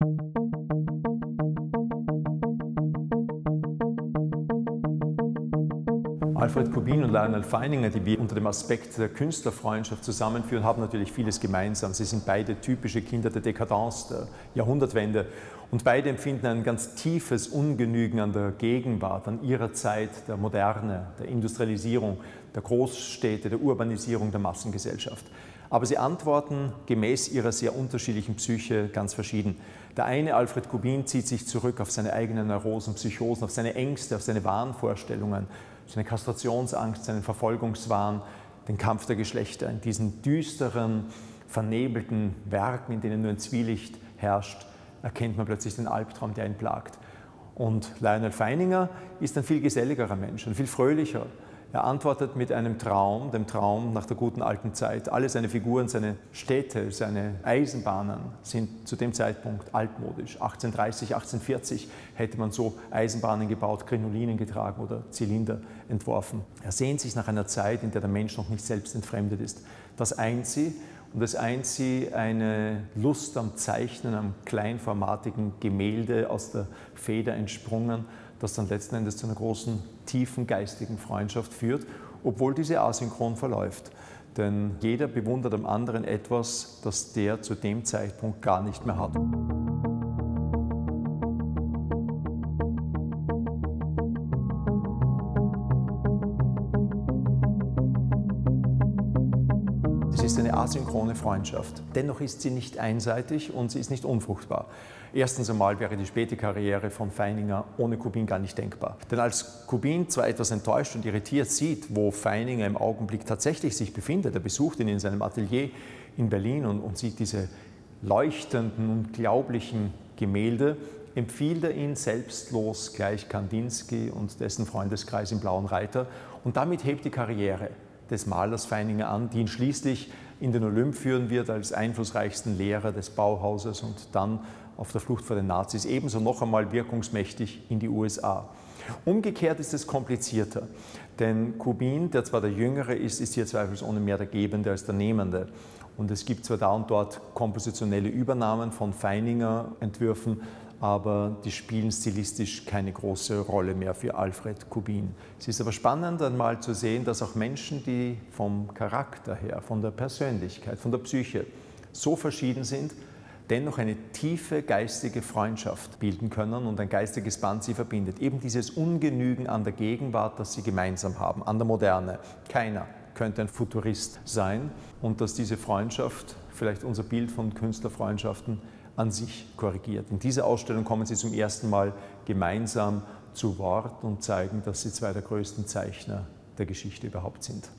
Thank you. Alfred Kubin und Lionel Feininger, die wir unter dem Aspekt der Künstlerfreundschaft zusammenführen, haben natürlich vieles gemeinsam. Sie sind beide typische Kinder der Dekadence, der Jahrhundertwende und beide empfinden ein ganz tiefes Ungenügen an der Gegenwart, an ihrer Zeit der Moderne, der Industrialisierung, der Großstädte, der Urbanisierung der Massengesellschaft. Aber sie antworten gemäß ihrer sehr unterschiedlichen Psyche ganz verschieden. Der eine, Alfred Kubin, zieht sich zurück auf seine eigenen Neurosen, Psychosen, auf seine Ängste, auf seine Wahnvorstellungen seine Kastrationsangst, seinen Verfolgungswahn, den Kampf der Geschlechter, in diesen düsteren, vernebelten Werken, in denen nur ein Zwielicht herrscht, erkennt man plötzlich den Albtraum, der ihn plagt. Und Lionel Feininger ist ein viel geselligerer Mensch, ein viel fröhlicher, er antwortet mit einem Traum, dem Traum nach der guten alten Zeit. Alle seine Figuren, seine Städte, seine Eisenbahnen sind zu dem Zeitpunkt altmodisch. 1830, 1840 hätte man so Eisenbahnen gebaut, Krinolinen getragen oder Zylinder entworfen. Er sehnt sich nach einer Zeit, in der der Mensch noch nicht selbst entfremdet ist. Das eint sie und es eint sie eine Lust am Zeichnen, am kleinformatigen Gemälde aus der Feder entsprungen das dann letzten Endes zu einer großen, tiefen geistigen Freundschaft führt, obwohl diese asynchron verläuft. Denn jeder bewundert am anderen etwas, das der zu dem Zeitpunkt gar nicht mehr hat. Ist eine asynchrone Freundschaft. Dennoch ist sie nicht einseitig und sie ist nicht unfruchtbar. Erstens einmal wäre die späte Karriere von Feininger ohne Kubin gar nicht denkbar. Denn als Kubin zwar etwas enttäuscht und irritiert sieht, wo Feininger im Augenblick tatsächlich sich befindet, er besucht ihn in seinem Atelier in Berlin und, und sieht diese leuchtenden, unglaublichen Gemälde, empfiehlt er ihn selbstlos gleich Kandinsky und dessen Freundeskreis im Blauen Reiter und damit hebt die Karriere des Malers Feininger an, die ihn schließlich in den Olymp führen wird als einflussreichsten Lehrer des Bauhauses und dann auf der Flucht vor den Nazis ebenso noch einmal wirkungsmächtig in die USA. Umgekehrt ist es komplizierter, denn Kubin, der zwar der Jüngere ist, ist hier zweifelsohne mehr der Gebende als der Nehmende. Und es gibt zwar da und dort kompositionelle Übernahmen von Feininger Entwürfen, aber die spielen stilistisch keine große Rolle mehr für Alfred Kubin. Es ist aber spannend einmal zu sehen, dass auch Menschen, die vom Charakter her, von der Persönlichkeit, von der Psyche so verschieden sind, dennoch eine tiefe geistige Freundschaft bilden können und ein geistiges Band sie verbindet. Eben dieses Ungenügen an der Gegenwart, das sie gemeinsam haben, an der Moderne. Keiner könnte ein Futurist sein und dass diese Freundschaft, vielleicht unser Bild von Künstlerfreundschaften, an sich korrigiert. In dieser Ausstellung kommen sie zum ersten Mal gemeinsam zu Wort und zeigen, dass sie zwei der größten Zeichner der Geschichte überhaupt sind.